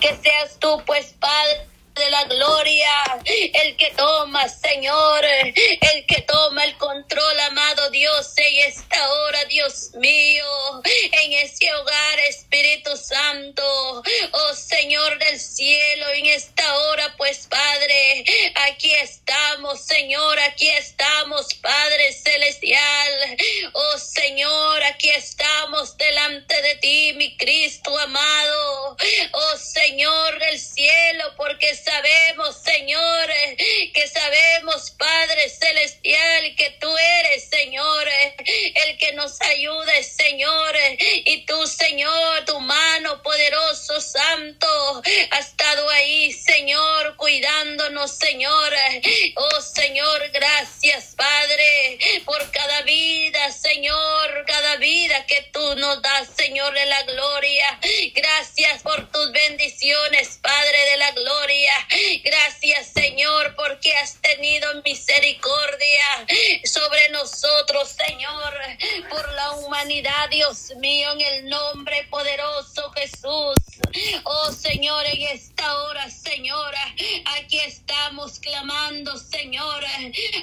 que seas tú, pues, Padre de la gloria, el que toma, Dios mío, en el nombre poderoso Jesús. Oh Señor, en esta hora, Señora, aquí estamos clamando, Señor.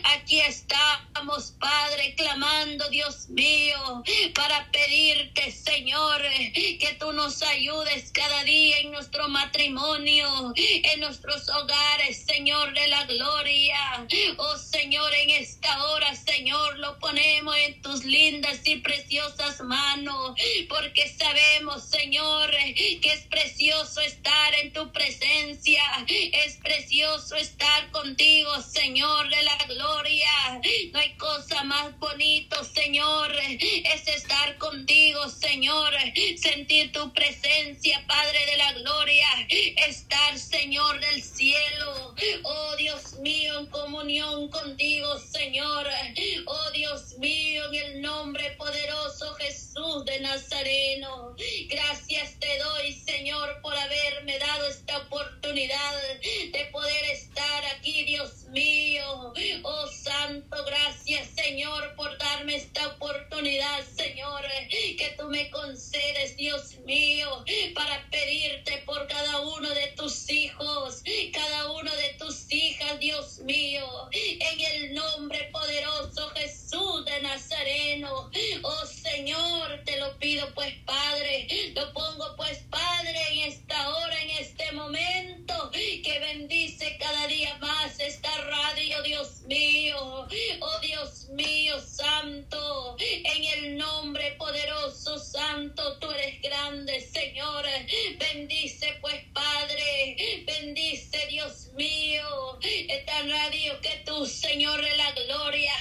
Aquí estamos, Padre, clamando, Dios mío, para pedirte, Señor, que tú nos ayudes cada día en nuestro matrimonio, en nuestros hogares, Señor de la gloria. Oh Señor, en esta hora, Señor, lo ponemos en tus lindas y preciosas manos, porque sabemos, Señor, que precioso estar en tu presencia. Es precioso estar contigo, Señor de la gloria. No hay cosa más bonito, Señor. Es estar contigo, Señor. Sentir tu presencia, Padre de la gloria. Estar, Señor del cielo. Oh Dios mío, en comunión contigo, Señor. Oh Dios mío, en el nombre poderoso Jesús de Nazareno. Gracias te doy, Señor, por haberme dado esta oportunidad de poder estar aquí, Dios mío. Oh Santo, gracias, Señor, por darme esta oportunidad, Señor, que tú me concedes, Dios mío, para pedirte por cada uno de tus hijos, cada uno de tus hijas, Dios mío, en el nombre poderoso Jesús de Nazareno. Oh Señor, te lo pido pues, Padre, lo pongo pues, Padre, en esta hora, en este momento, que bendice cada día más esta radio, Dios mío. Oh Dios mío, Santo, en el nombre poderoso, Santo, tú eres grande, Señor. Bendice pues, Padre, bendice, Dios mío, esta radio que tú, Señor de la gloria,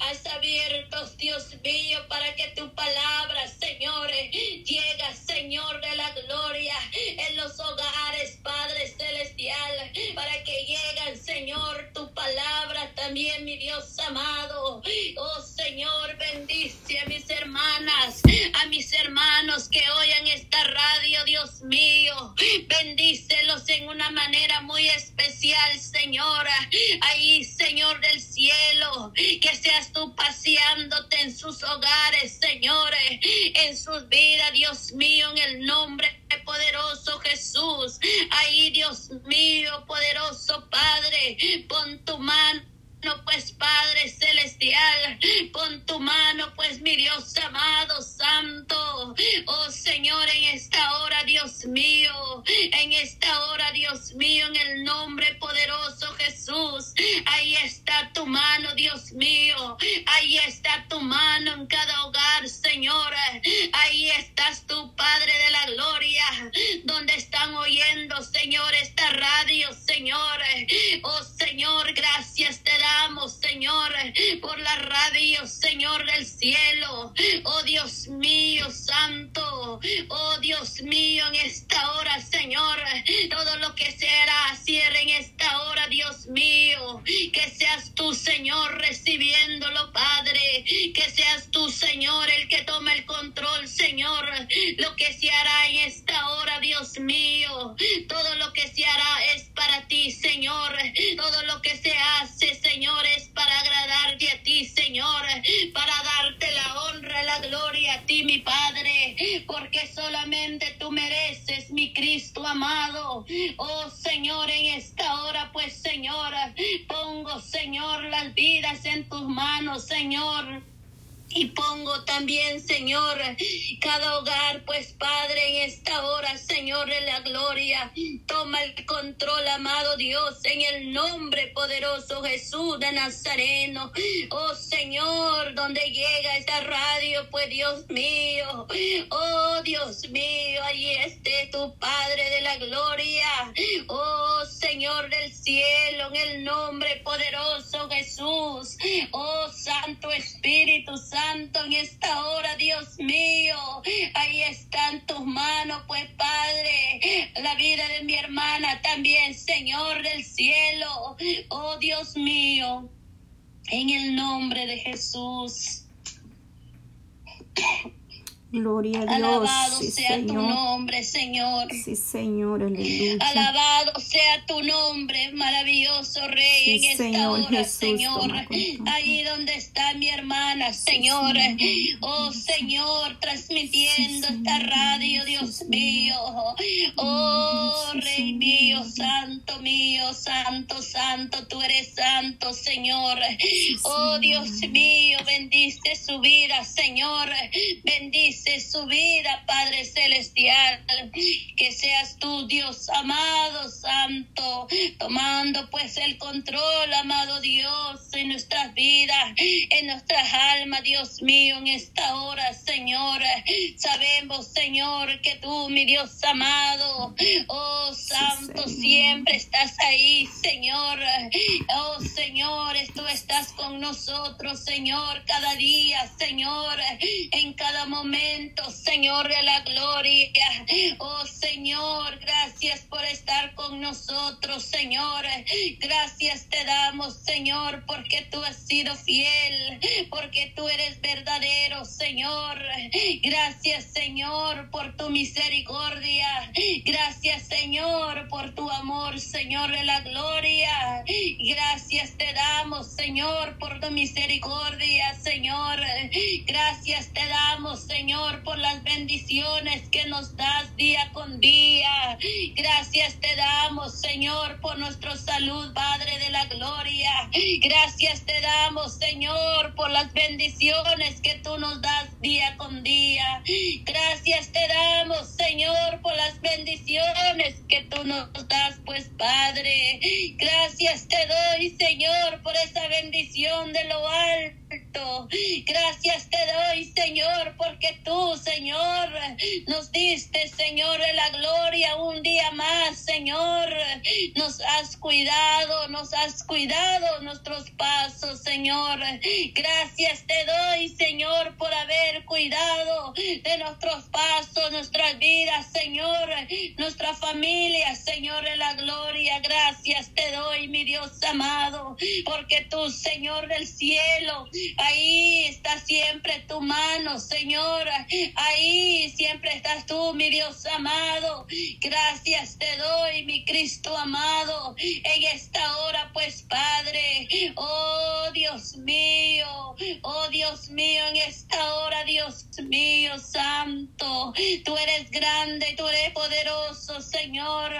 has abierto, Dios mío, para que tu palabra, Señor, llega, Señor de la gloria, en los hogares, Padre celestial, para que llegan, Señor, tu palabra también, mi Dios amado. Oh Señor, bendice a mis hermanas, a mis hermanos que oyan esta radio, Dios mío. Bendícelos en una manera muy especial, Señora. Ahí, Señor del cielo, que seas tú paseándote en sus hogares, señores, en sus vidas, Dios mío, en el nombre poderoso Jesús. Ahí, Dios mío, poderoso Padre, pon tu mano pues Padre celestial, pon tu mano pues mi Dios amado, santo, oh Señor, en esta hora, Dios mío, en esta hora, Dios mío, en el nombre poderoso Jesús, ahí está tu mano, Dios mío, ahí está tu mano en cada hogar, Señor, ahí estás tu Padre de la gloria, donde están oyendo, Señor, esta radio, Señor, oh Señor, gracias te damos, Señor, por la radio, Señor del cielo. Oh Dios mío, santo. Oh Dios mío, en esta hora, Señor, todo lo que se hará, cierre en esta hora, Dios mío. Que seas tú, Señor, recibiéndolo, Padre. Que seas tú, Señor, el que toma el control, Señor. Lo que se hará en esta hora, Dios mío. Todo lo que se hará es para ti, Señor. Todo lo que se hace, Señor, es para agradarte a ti, Señor. Para darte la honra, la gloria a ti, mi Padre. Porque solamente tú mereces, mi Cristo amado. Oh Señor, en esta hora, pues Señor, pongo, Señor, las vidas en tus manos, Señor. Y pongo también, Señor, cada hogar, pues Padre, en esta hora, Señor de la gloria, toma el control, amado Dios, en el nombre poderoso Jesús de Nazareno. Oh Señor, donde llega esta radio, pues Dios mío, oh Dios mío, allí esté tu Padre de la gloria. Oh Señor del cielo, en el nombre poderoso Jesús. Oh Santo Espíritu Santo en esta hora, Dios mío. Ahí están tus manos, pues Padre, la vida de mi hermana también, Señor del cielo. Oh Dios mío, en el nombre de Jesús. Gloria a Dios. Alabado sea tu nombre, Señor. Sí, Señor, aleluya. Alabado sea tu nombre, maravilloso Rey, en esta hora, Señor. Ahí donde está mi hermana, Señor. Oh, Señor, transmitiendo esta radio, Dios mío. Oh, Rey mío, Santo mío, Santo, Santo, tú eres Santo, Señor. Oh, Dios mío, bendice su vida, Señor. Bendice su vida, Padre Celestial. Que seas tú, Dios amado, santo, tomando pues el control, amado Dios, en nuestras vidas, en nuestras almas, Dios mío, en esta hora, Señor. Sabemos, Señor, que tú, mi Dios amado, oh Santo, siempre estás ahí, Señor. Oh Señor, tú estás con nosotros, Señor, cada día, Señor, en cada momento Señor de la gloria. Oh Señor, gracias por estar con nosotros, Señor. Gracias te damos, Señor, porque tú has sido fiel, porque tú eres verdadero, Señor. Gracias, Señor, por tu misericordia. Gracias, Señor, por tu amor, Señor de la gloria. Gracias te damos, Señor, por tu misericordia, Señor. Gracias te damos, Señor por las bendiciones que nos das día con día. Gracias te damos, Señor, por nuestra salud, Padre de la gloria. Gracias te damos, Señor, por las bendiciones que tú nos das día con día. Gracias te damos, Señor, por las bendiciones que tú nos das, pues, Padre. Gracias te doy, Señor, por esa bendición de lo alto Gracias te doy, Señor, porque tú, Señor, nos diste, Señor, la gloria un día más, Señor. Nos has cuidado, nos has cuidado nuestros pasos, Señor. Gracias te doy, Señor, por haber cuidado de nuestros pasos, nuestras vidas, Señor, nuestra familia, Señor, la gloria. Gracias te doy, mi Dios amado, porque tú, Señor del cielo, Ahí está siempre tu mano, Señor. Ahí siempre estás tú, mi Dios amado. Gracias te doy, mi Cristo amado, en esta hora, pues, Padre. Oh, Dios mío. Oh, Dios mío, en esta hora, Dios mío, santo. Tú eres grande, tú eres poderoso, Señor.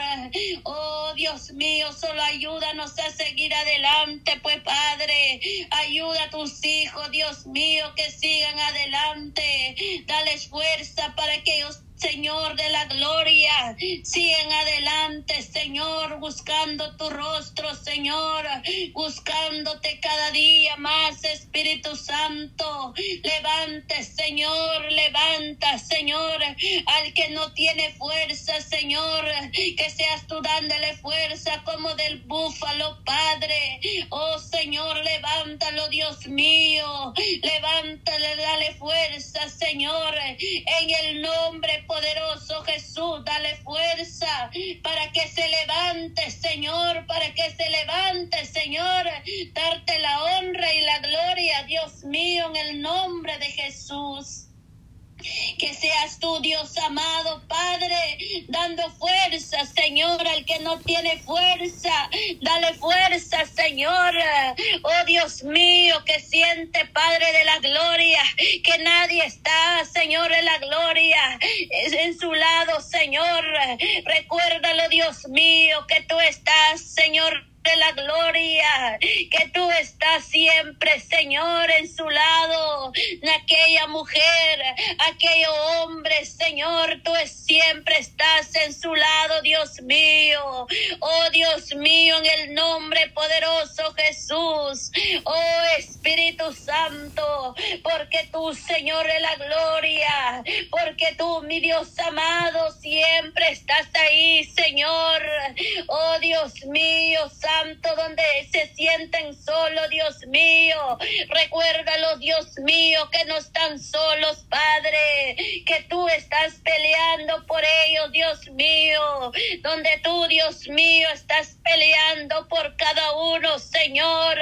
Oh, Dios mío, solo ayúdanos a seguir adelante, pues, Padre. Ayuda a tus hijos Dios mío, que sigan adelante. Dales fuerza para que ellos Señor de la gloria, sigan adelante, Señor, buscando tu rostro, Señor, buscándote cada día más, Espíritu Santo. Levante, Señor, levanta, Señor, al que no tiene fuerza, Señor, que seas tú dándole fuerza como del búfalo, Padre. Oh, Señor, levántalo, Dios mío, levántale, dale fuerza, Señor, en el nombre poderoso Jesús, dale fuerza para que se levante, Señor, para que se levante, Señor, darte la honra y la gloria, Dios mío, en el nombre de Jesús. Que seas tú, Dios amado, Padre, dando fuerza, Señor, al que no tiene fuerza. Dale fuerza, Señor. Oh Dios mío, que siente, Padre de la gloria, que nadie está, Señor, en la gloria. En su lado, Señor. Recuérdalo, Dios mío, que tú estás, Señor de la gloria, que tú estás siempre, Señor, en su lado, aquella mujer, aquel hombre, Señor, tú siempre estás en su lado, Dios mío. Oh Dios mío, en el nombre poderoso Jesús. Oh Espíritu Santo, porque tú, Señor de la gloria, porque tú, mi Dios amado, siempre estás ahí, Señor. Oh Dios mío, Santo donde se sienten solos, Dios mío. Recuérdalo, Dios mío, que no están solos, Padre, que tú estás peleando por ellos, Dios mío. Donde tú, Dios mío, estás peleando por cada uno, Señor.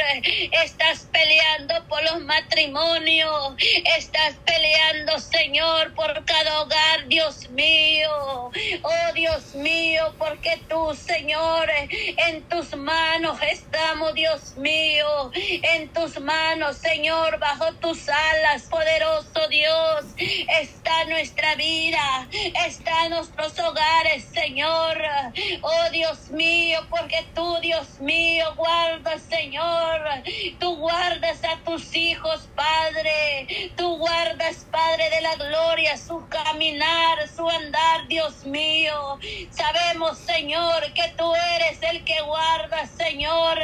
Estás peleando por los matrimonios. Estás peleando, Señor, por cada hogar, Dios mío. Oh, Dios mío, porque tú, Señor, en tus manos estamos, Dios mío, en tus manos, Señor, bajo tus alas, poderoso Dios, está nuestra vida, está nuestros hogares, Señor. Oh Dios mío, porque tú, Dios mío, guardas, Señor, tú guardas a tus hijos, Padre, tú guardas, Padre de la gloria, su caminar, su andar, Dios mío. Sabemos, Señor, que tú eres el que guardas, Señor.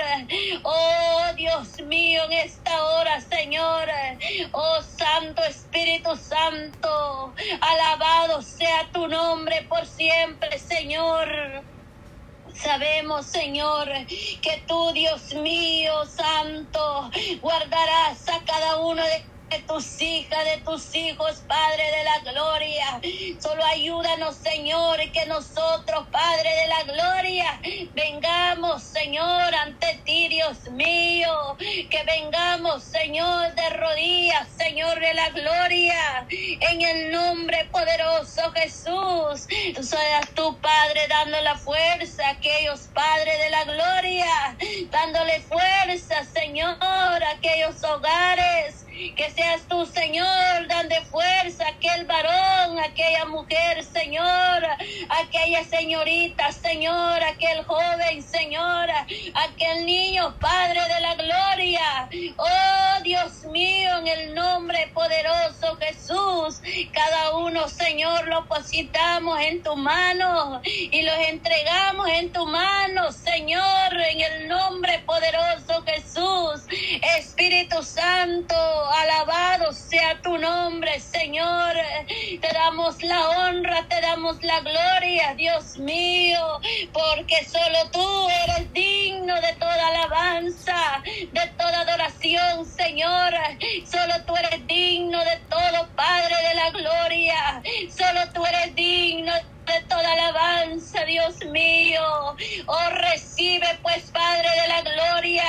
Oh Dios mío, en esta hora, Señor. Oh Santo Espíritu Santo, alabado sea tu nombre por siempre, Señor. Sabemos, Señor, que tú, Dios mío, Santo, guardarás a cada uno de de tus hijas, de tus hijos, Padre de la gloria. Solo ayúdanos, Señor, que nosotros, Padre de la gloria, vengamos, Señor, ante ti, Dios mío. Que vengamos, Señor, de rodillas, Señor de la gloria. En el nombre poderoso Jesús. Seas tu Padre dando la fuerza a aquellos, Padre de la gloria. Dándole fuerza, Señor, a aquellos hogares que seas tú, Señor, dando fuerza a aquel varón, a aquella mujer, Señor, aquella señorita, Señor, aquel joven, Señor, aquel niño, Padre de la gloria. Oh Dios mío, en el nombre poderoso Jesús, cada uno, Señor, lo positamos en tu mano y los entregamos en tu mano, Señor, en el nombre poderoso Jesús. Espíritu Santo, alabado sea tu nombre, Señor. Te damos la honra, te damos la gloria, Dios mío, porque solo tú eres digno de toda alabanza, de toda adoración, Señor. Solo tú eres digno de todo, Padre de la gloria. Solo tú eres digno de toda alabanza, Dios mío. Oh, recibe pues, Padre de la gloria,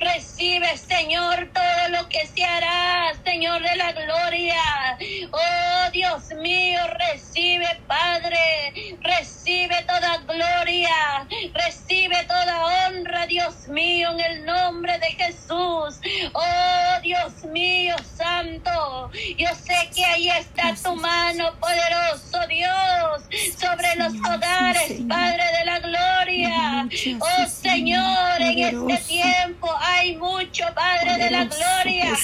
recibe, Señor, todo lo que se hará, Señor de la gloria. Oh, Dios mío, recibe, Padre, recibe toda gloria, recibe toda honra, Dios mío, en el nombre de Jesús. Oh, Dios mío, Santo, yo sé que ahí está tu mano, poderoso Dios sobre los hogares, Padre de la gloria. Oh Señor, en este tiempo hay mucho, Padre de la gloria.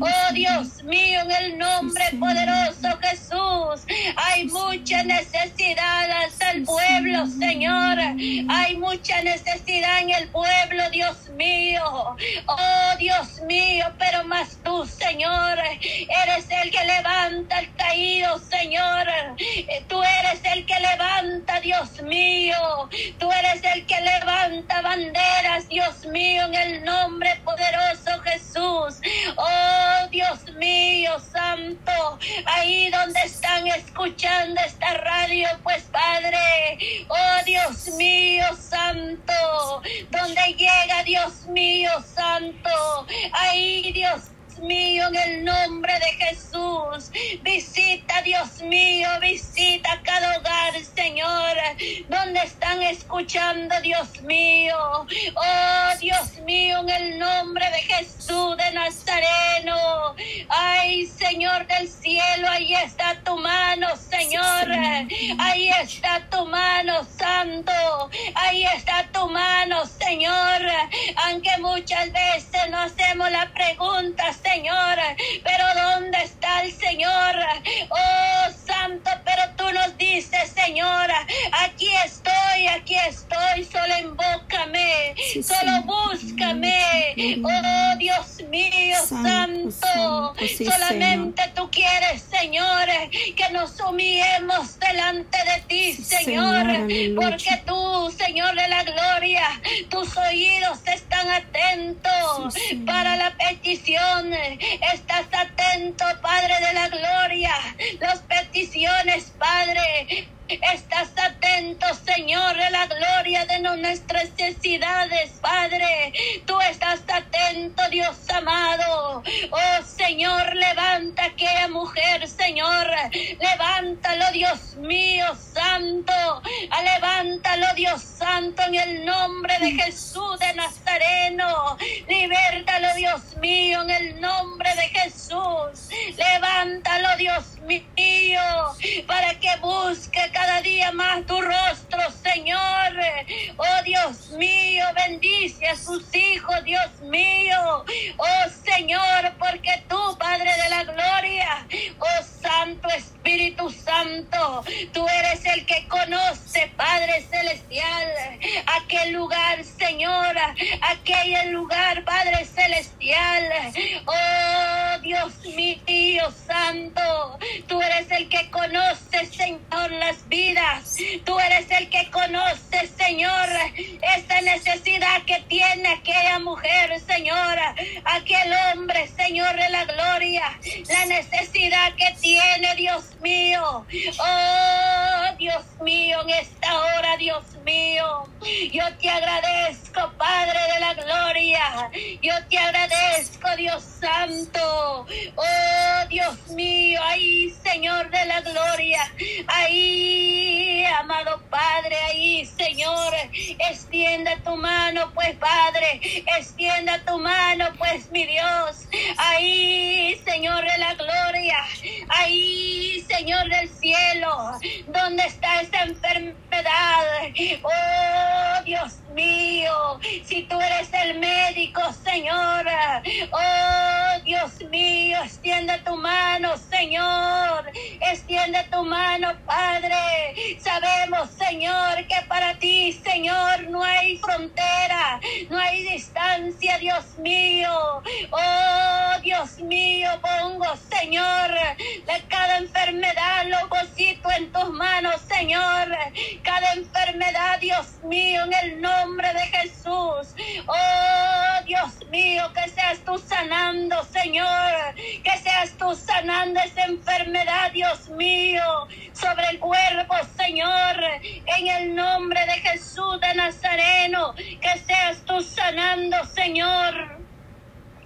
Oh Dios mío, en el nombre poderoso Jesús, hay mucha necesidad hasta el pueblo, Señor. Hay mucha necesidad en el pueblo, Dios mío. Oh Dios mío, pero más tú, Señor, eres el que levanta el caído, Señor. Tú eres el que levanta, Dios mío. Tú eres el que levanta banderas, Dios mío, en el nombre poderoso Jesús. Oh, Dios mío, santo. Ahí donde están escuchando esta radio, pues Padre. Oh, Dios mío, santo. Donde llega, Dios mío, santo. Ahí, Dios mío, en el nombre de Jesús. Visita, Dios mío, visita cada hogar, Señor, donde están escuchando, Dios mío. Oh, Dios mío, en el nombre de Jesús de Nazareno. Ay, Señor del cielo, ahí está tu mano, Señor. Ahí está tu mano, Santo. Ahí está tu mano, Señor. Aunque muchas veces no hacemos la pregunta, Señor, pero ¿dónde está el Señor? Oh, nos dices, Señor, aquí estoy, aquí estoy, solo invócame, solo búscame. Oh, Dios mío, Santo, solamente tú quieres, Señor, que nos humillemos delante de ti, Señor, porque tú, Señor de la gloria, tus oídos están atentos para la petición. Estás atento, Padre de la gloria. Las peticiones, Padre. Estás atento, Señor, de la gloria de nuestras necesidades, Padre. Tú estás atento, Dios amado. Oh, Señor, levanta aquella mujer, Señor. Levántalo, Dios mío, santo. Levántalo, Dios santo, en el nombre de Jesús de Nazareno. Libértalo, Dios mío, en el nombre de Jesús. Levántalo, Dios mío, para que busque cada día más tu rostro, Señor. Oh Dios mío, bendice a sus hijos, Dios mío. Oh Señor, porque tú, Padre de la Gloria, oh Santo Espíritu Santo, tú eres el que conoce, Padre Celestial, aquel lugar, Señora, aquel lugar, Padre Celestial. Oh Dios mío, Santo, tú eres el que conoce, Señor, las vidas. Tú eres el que conoce, Señor, esta necesidad que tiene aquella mujer, Señor, aquel hombre, Señor de la gloria, la necesidad que tiene, Dios mío. Oh, Dios mío, en esta hora, Dios mío, yo te agradezco, Padre de la gloria. Yo te agradezco, Dios Santo. Oh, Dios mío, ahí, Señor de la gloria. Ahí, amado Padre, ahí, Señor, extienda tu mano, pues, Padre, extienda tu mano, pues, mi Dios. Ahí, Señor de la gloria. Ahí, Señor del cielo, donde esta enfermedad. Oh, Dios mío, si tú eres el médico, Señor. Oh, Dios mío, extiende tu mano, Señor. Extiende tu mano, Padre. Sabemos, Señor, que para ti, Señor, no hay frontera, no hay distancia, Dios mío. Oh, Dios mío, pongo, Señor, de cada enfermedad, lo posito en tus manos, Señor. Cada enfermedad, Dios mío, en el nombre de Jesús. Oh, Dios mío, que seas tú sanando, Señor. Que seas tú sanando esa enfermedad, Dios mío, sobre el cuerpo, Señor. En el nombre de Jesús de Nazareno. Que seas tú sanando, Señor.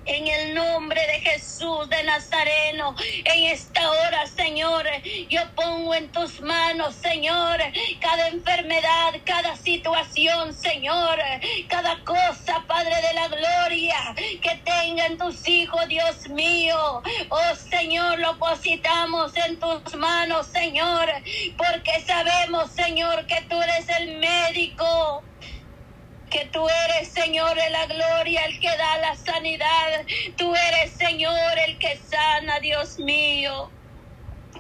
En el nombre de Jesús de Nazareno, en esta hora, Señor, yo pongo en tus manos, Señor, cada enfermedad, cada situación, Señor, cada cosa, Padre de la gloria, que tengan tus hijos, Dios mío. Oh Señor, lo positamos en tus manos, Señor, porque sabemos, Señor, que tú eres el médico que tú eres, Señor, de la gloria, el que da la sanidad. Tú eres, Señor, el que sana, Dios mío.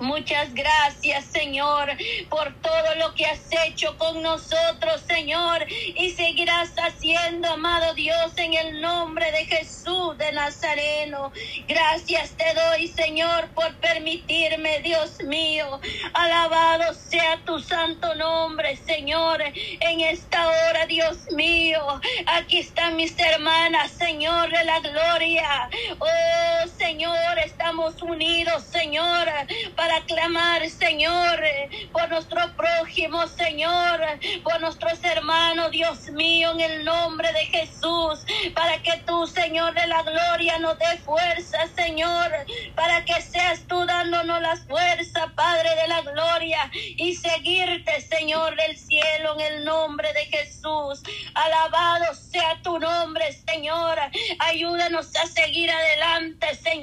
Muchas gracias, Señor, por todo lo que has hecho con nosotros, Señor, y seguirás haciendo, amado Dios, en el nombre de Jesús de Nazareno. Gracias te doy, Señor, por permitirme, Dios mío. Alabado sea tu santo nombre, Señor, en esta hora, Dios mío. Aquí están mis hermanas, Señor de la gloria. Oh, Señor, estamos unidos, Señor, para clamar, Señor, por nuestro prójimo Señor, por nuestros hermanos, Dios mío, en el nombre de Jesús, para que tú, Señor de la gloria, nos dé fuerza, Señor, para que seas tú dándonos las fuerzas, Padre de la gloria, y seguirte, Señor del cielo, en el nombre de Jesús. Alabado sea tu nombre, Señor. Ayúdanos a seguir adelante, Señor.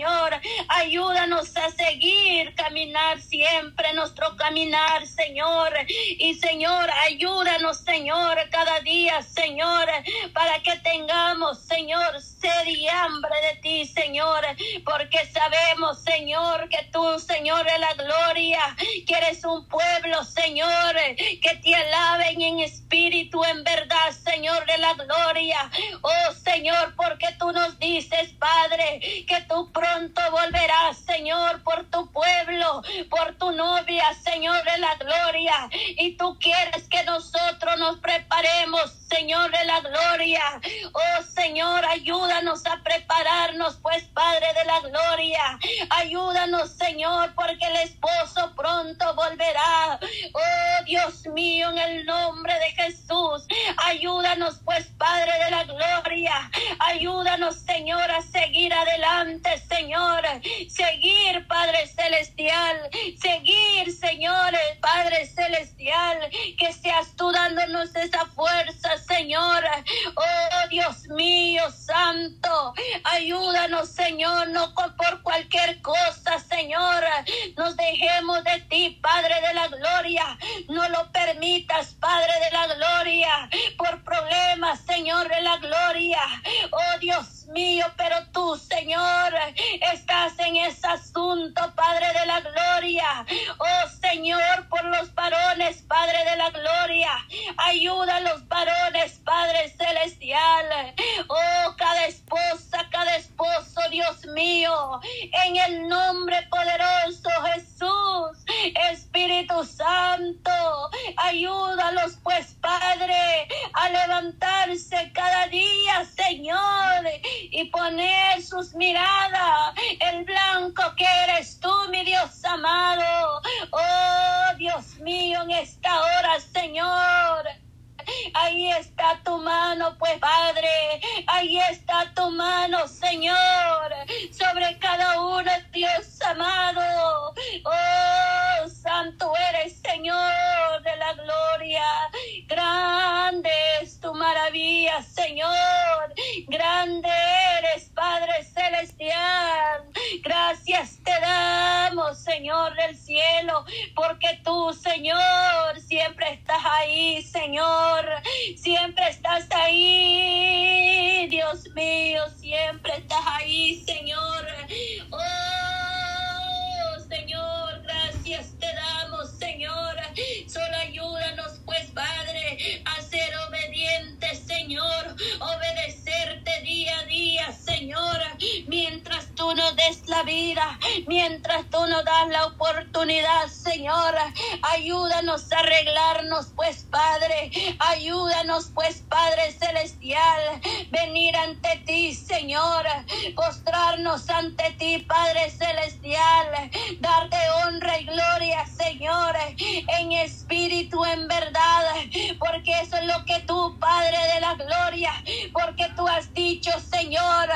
Ayúdanos a seguir caminar siempre nuestro caminar, Señor. Y Señor, ayúdanos, Señor, cada día, Señor, para que tengamos, Señor, sed y hambre de ti, Señor, porque sabemos, Señor, que tú, Señor de la gloria, que eres un pueblo, Señor, que te alaben en espíritu, en verdad, Señor de la gloria. Oh, Señor, porque tú nos dices, Padre, que tú pronto volverás, Señor, por tu pueblo, por tu novia, Señor de la gloria. Y tú quieres que nosotros nos preparemos, Señor de la gloria. Oh, Señor, ayúdanos a prepararnos, pues, Padre de la gloria. Ayúdanos, Señor, porque el esposo pronto volverá. Oh, Dios mío, en el nombre de Jesús. Ayúdanos, pues, Padre de la gloria. Ayúdanos, Señor, a seguir adelante, Señor. Seguir, Padre Celestial. Seguir, Señor, Padre Celestial. Que seas tú dándonos esa fuerza, Señor. Oh, Dios mío, Santo. Ayúdanos, Señor, no por cualquier cosa, Señor. Nos dejemos de ti, Padre de la gloria. No lo permitas, Padre de la gloria. Por problemas, Señor de la gloria. Oh, Mío, pero tú, Señor, estás en ese asunto, Padre de la gloria. Oh, Señor, por los varones, Padre de la gloria. Ayuda a los varones, Padre celestial. Oh, cada esposa, cada esposo, Dios mío, en el nombre poderoso tú nos des la vida, mientras tú nos das la oportunidad, Señor. Ayúdanos a arreglarnos, pues, Padre. Ayúdanos, pues, Padre Celestial. Venir ante ti, Señor. Postrarnos ante ti, Padre Celestial. Darte honra y gloria, Señor. En espíritu, en verdad. Porque eso es lo que tú, Padre de la gloria. Porque tú has dicho, Señor.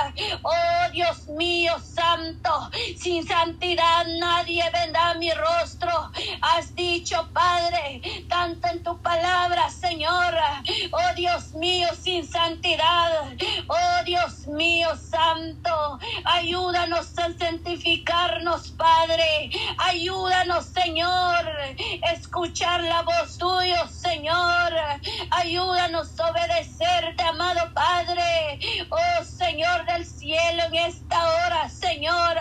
Oh, Dios mío, santo. Sin santidad nadie vendrá a mi rostro. Has dicho, Padre, tanto en tu palabra, Señor. Oh Dios mío, sin santidad. Oh Dios mío, santo. Ayúdanos a santificarnos, Padre. Ayúdanos, Señor. Escuchar la voz tuya, Señor. Ayúdanos a obedecerte, amado Padre. Oh Señor del cielo, en esta hora, Señor.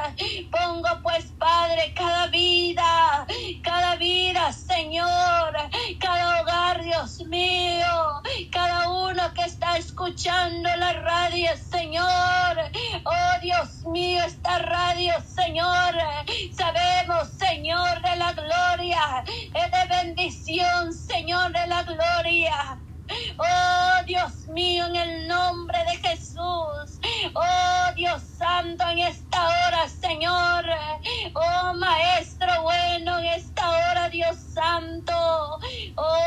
Pongo pues, Padre, cada vida, cada vida, Señor. Cada hogar, Dios mío. Cada uno que está escuchando la radio, Señor. Oh Dios mío, esta radio, Señor. Sabemos, Señor de la gloria, es de bendición, Señor de la gloria. Oh Dios mío, en el nombre de Jesús. Oh Dios Santo, en esta hora, Señor. Oh Maestro bueno, en esta hora, Dios Santo. Oh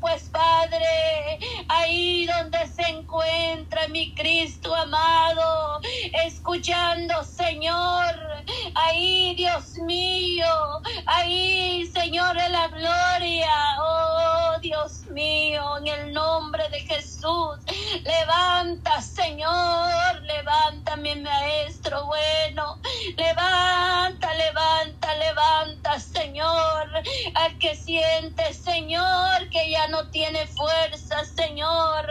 pues Padre, ahí donde se encuentra mi Cristo amado, escuchando, Señor, ahí, Dios mío, ahí, Señor, de la gloria, oh Dios mío, en el nombre de Jesús, Señor, levanta, mi Maestro bueno, levanta, levanta, levanta, Señor, al que siente, Señor, que ya no tiene fuerza, Señor.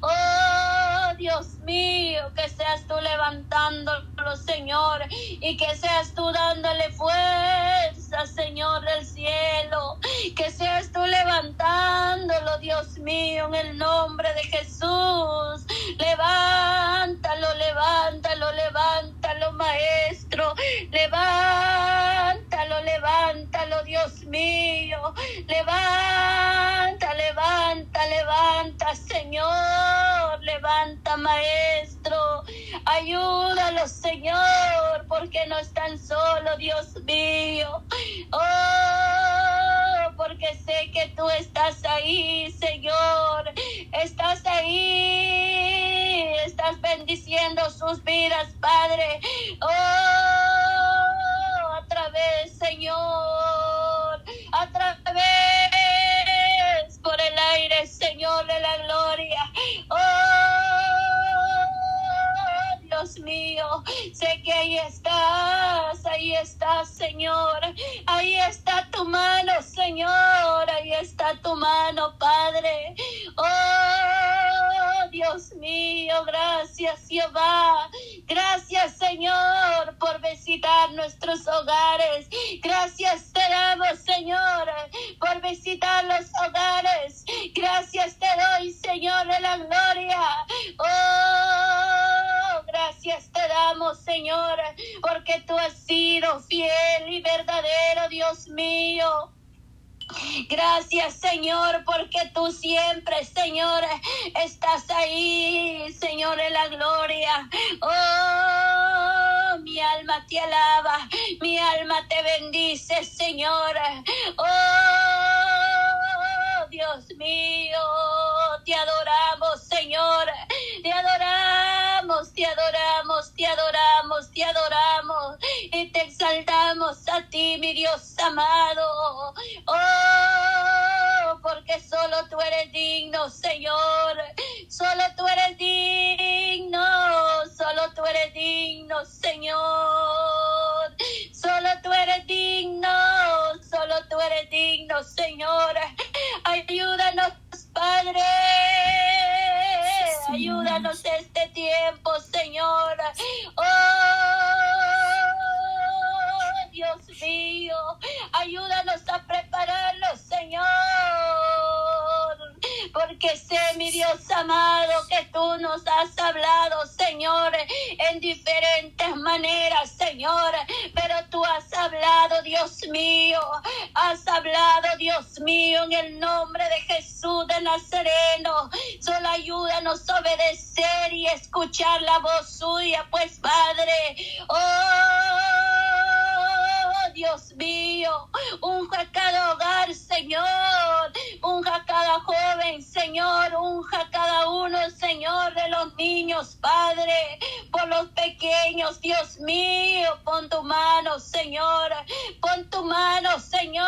Oh, Dios mío, que seas tú levantándolo, Señor, y que seas tú dándole fuerza, Señor del cielo, que seas tú levantándolo, Dios mío, en el nombre de Jesús. Levántalo, levántalo, levántalo, Maestro. Levántalo, Dios mío. Levanta, levanta, levanta, Señor. Levanta, Maestro. Ayúdalo, Señor, porque no están solo, Dios mío. Oh, porque sé que tú estás ahí, Señor. Estás ahí. Estás bendiciendo sus vidas, Padre. Oh, Señor. A través por el aire, Señor de la gloria. Oh, Dios mío, sé que ahí estás, ahí estás, Señor. Ahí está tu mano, Señor. Ahí está tu mano, Padre. Oh, Dios mío, gracias, Jehová. Gracias, Señor, por visitar nuestros hogares. Gracias te damos, Señor, por visitar los hogares. Gracias te doy, Señor de la gloria. Oh, gracias te damos, Señor, porque tú has sido fiel y verdadero, Dios mío. Gracias, Señor, porque tú siempre, Señor, estás ahí, Señor, en la gloria. Oh, mi alma te alaba, mi alma te bendice, Señor. Oh, Dios mío, te adoramos, Señor. Te adoramos, te adoramos, te adoramos, te adoramos y te exaltamos a ti, mi Dios amado. Oh, porque solo tú eres digno, Señor. Solo tú eres digno, solo tú eres digno, Señor. Solo tú eres digno, solo tú eres digno, Señor. Ayúdanos, Padre. Ayúdanos este tiempo, Señor. Oh, Dios mío. Ayúdanos a prepararlo, Señor. Sé, mi Dios amado, que tú nos has hablado, Señor, en diferentes maneras, Señor. Pero tú has hablado, Dios mío. Has hablado, Dios mío, en el nombre de Jesús de Nazareno. Solo ayúdanos a obedecer y escuchar la voz suya, pues, Padre. Oh, Dios mío, unja cada hogar, Señor, unja cada joven, Señor, unja cada uno, Señor, de los niños, Padre, por los pequeños, Dios mío, pon tu mano, Señor, pon tu mano, Señor,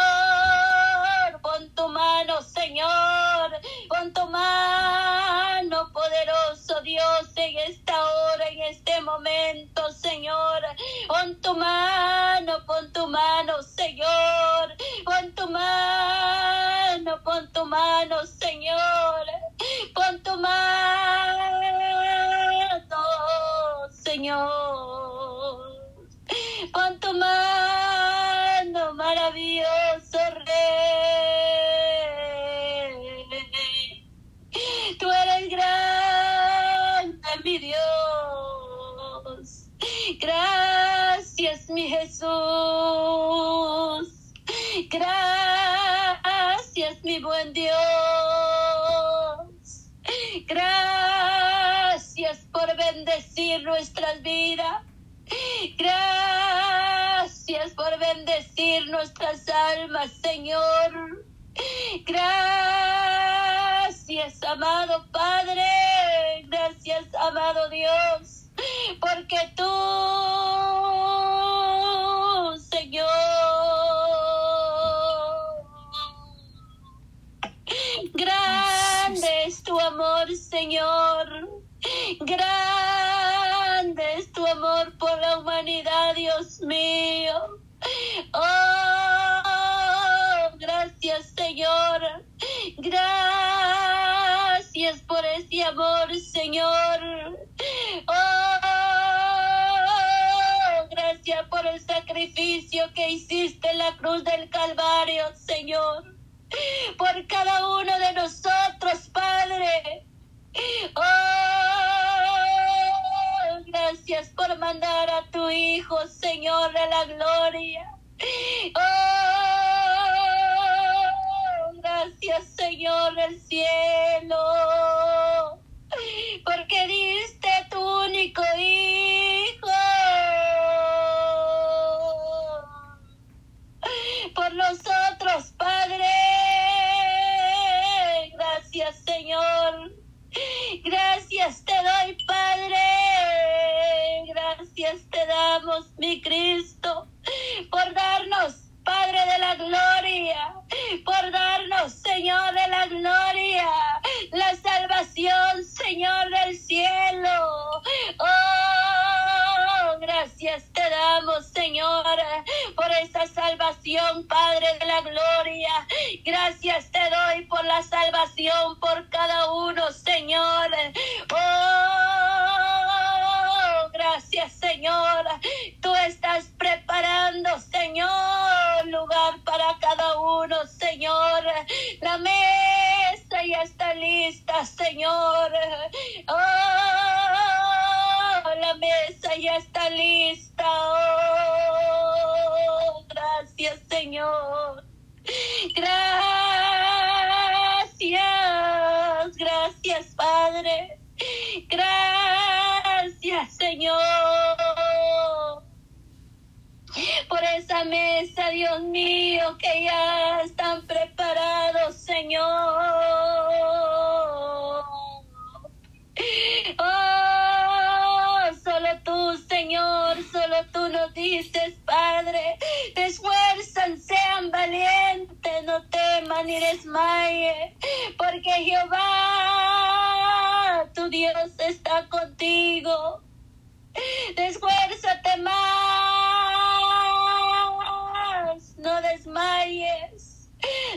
pon tu mano, Señor, pon tu mano, poderoso Dios, en esta hora, en este momento, Señor, pon tu mano, pon tu mano, Señor, pon tu mano, pon tu mano, Señor, pon tu mano, Señor, nuestras. Gracias por bendecir nuestras almas, Señor. Gracias amado Padre. Gracias, amado Dios. Porque tú, Señor, grande es tu amor, Señor. Grande Dios mío. Oh, gracias, Señor. Gracias por ese amor, Señor. Oh, gracias por el sacrificio que hiciste en la cruz del Calvario, Señor. Por cada uno de nosotros, Padre. Oh, gracias por mandar a tu Hijo, Señor de la gloria. Oh, gracias, Señor del cielo, porque diste tu único Hijo damos, mi Cristo, por darnos, Padre de la gloria, por darnos, Señor de la gloria, la salvación, Señor del cielo. Oh, gracias te damos, Señor, por esa salvación, Padre de la gloria. Gracias te doy por la salvación por cada uno, Señor. La mesa ya está lista, Señor. Oh, la mesa ya está lista. Oh, gracias, Señor. Gracias, Esa mesa, Dios mío, que ya están preparados, Señor. Oh, solo tú, Señor, solo tú nos dices, Padre, esfuerzan, sean valientes, no teman ni desmayen, porque Jehová, tu Dios, está contigo. Esfuérzate más, desmayes,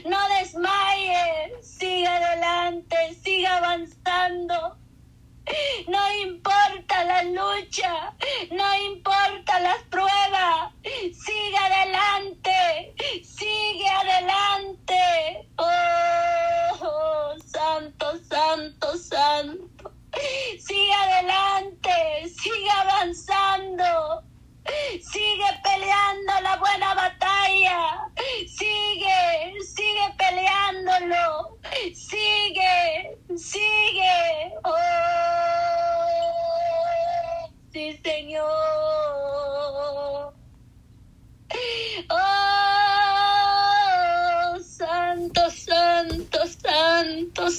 no desmayes, sigue adelante, sigue avanzando. No importa la lucha, no importa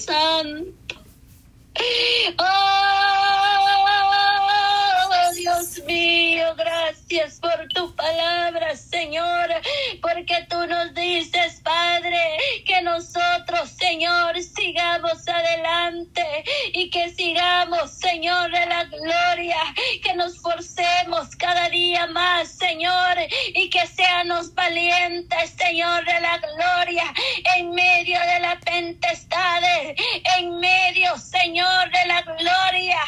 santo, santo. Oh, gracias por tu palabra, Señor, porque tú nos dices, Padre, que nosotros, Señor, sigamos adelante y que sigamos, Señor, de la gloria, que nos forcemos cada día más, Señor, y que seamos valientes, Señor, de la gloria, en medio de la tempestad, en medio, Señor, de la gloria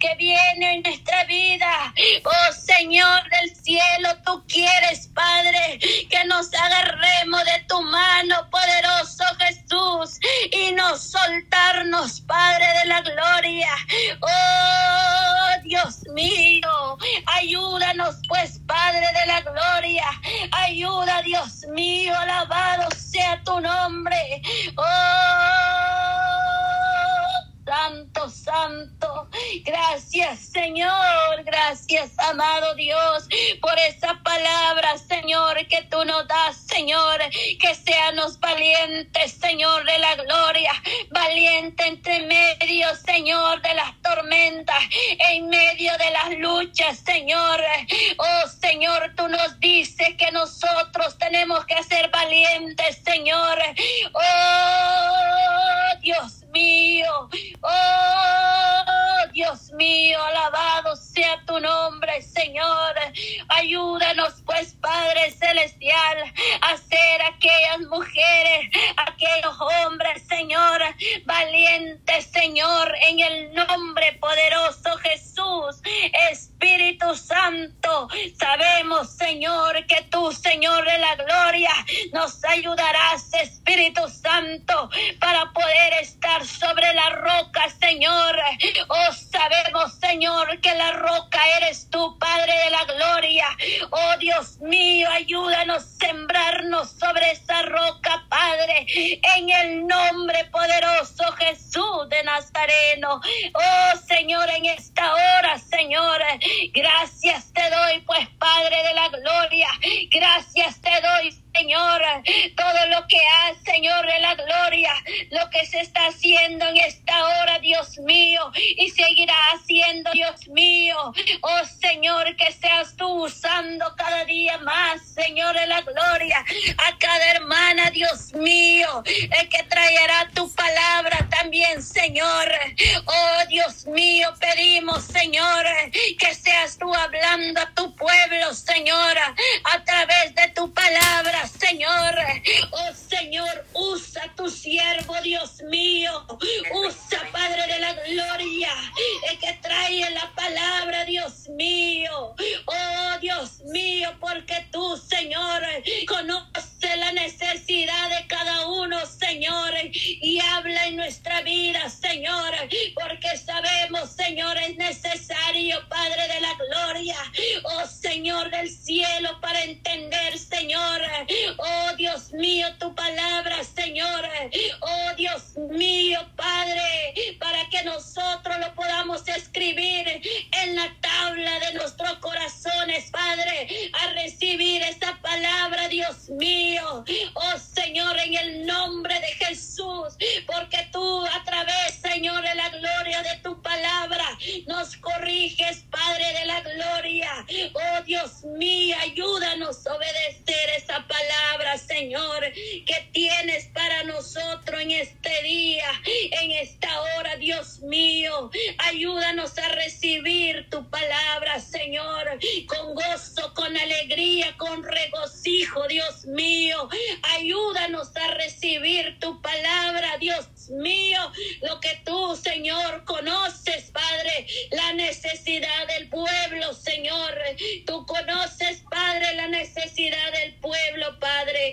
que viene en nuestra vida. Oh Señor del cielo, tú quieres, Padre, que nos agarremos de tu mano, poderoso Jesús, y no soltarnos, Padre de la gloria. Oh Dios mío, ayúdanos pues, Padre de la gloria. Ayuda, Dios mío, alabado sea tu nombre. Oh Santo, santo. Gracias, Señor. Gracias, amado Dios, por esa palabra, Señor, que tú nos das, Señor. Que seamos valientes, Señor, de la gloria. Valiente entre medio, Señor, de las tormentas. En medio de las luchas, Señor. Oh, Señor, tú nos dices que nosotros tenemos que ser valientes, Señor. Oh, Dios mío. Oh, Dios mío, alabado sea tu nombre, Señor. Ayúdanos, pues, Padre Celestial, a ser aquellas mujeres, aquellos hombres, Señor, valientes, Señor, en el nombre poderoso Jesús. Espíritu Santo, sabemos, Señor, que tú, Señor de la gloria, nos ayudarás, Espíritu Santo, para poder estar sobre la roca, Señor. Oh, sabemos, Señor, que la roca eres tú, Padre de la gloria. Oh, Dios mío, ayúdanos a sembrarnos sobre esa roca, Padre, en el nombre poderoso Jesús de Nazareno. Oh, Señor, en esta hora, Señor, gracias te doy, pues, Padre de la gloria. Gracias te doy, Señor, todo lo que has, Señor de la gloria, lo que se está haciendo en esta hora, Dios mío, y seguirá haciendo, Dios mío. Oh Señor, que seas tú usando cada día más, Señor de la gloria, a cada hermana, Dios mío, el que traerá tu palabra también, Señor. Oh Dios mío, pedimos, Señor, que seas tú hablando a tu pueblo, Señor, a través de tu palabra. Señor. Oh Señor, usa tu siervo, Dios mío. Usa, Padre de la gloria, el que trae la palabra, Dios mío. Oh Dios mío, porque tú, Señor, conoces la necesidad de cada uno, Señor, y habla en nuestra vida, Señor, porque sabemos, Señor, es necesario, Padre de la gloria, oh Señor del cielo, para entender, Señor, Oh Dios mío, tu palabra, Señor. Oh Dios mío, Padre, para que nosotros lo podamos escribir en la tabla de nuestros corazones, Padre, a recibir esta palabra, Dios mío. Oh Señor, en el nombre de Jesús, porque tú a través, Señor, de la gloria de tu palabra, nos corriges, Padre de la gloria. Oh Dios mío, ayúdanos a obedecer esa palabra, Señor, que tienes para nosotros en este día, en esta hora, Dios mío. Ayúdanos a recibir tu palabra, Señor, con gozo, con alegría, con regocijo, Dios mío. Ayúdanos a recibir tu palabra, Dios mío, lo que tú, Señor, conoces, Padre, la necesidad del pueblo, Señor. Tú conoces, Padre, la necesidad del pueblo, Padre.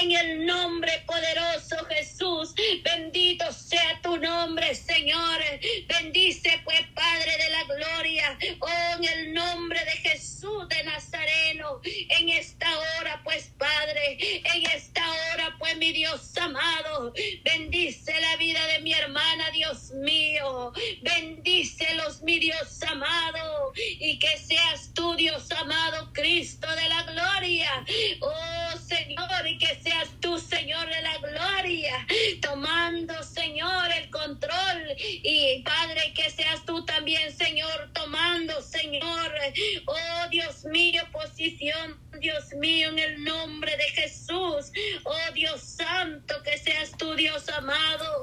En el nombre poderoso Jesús, bendito sea tu nombre, Señor. Bendice, pues, Padre de la gloria, oh, en el nombre de Jesús de Nazareno, en esta hora, pues, Padre, en esta hora, pues, mi Dios amado, bendice la vida de mi hermana, Dios mío. Bendícelos, mi Dios amado, y que seas tú, Dios amado, Cristo de la gloria. Oh Señor, y que seas tú, Señor de la gloria, tomando, Señor, el control. Y Padre, que seas tú también, Señor, tomando, Señor. Oh Dios mío, posición, Dios mío, en el nombre de Jesús. Oh Dios santo, que seas tú, Dios amado,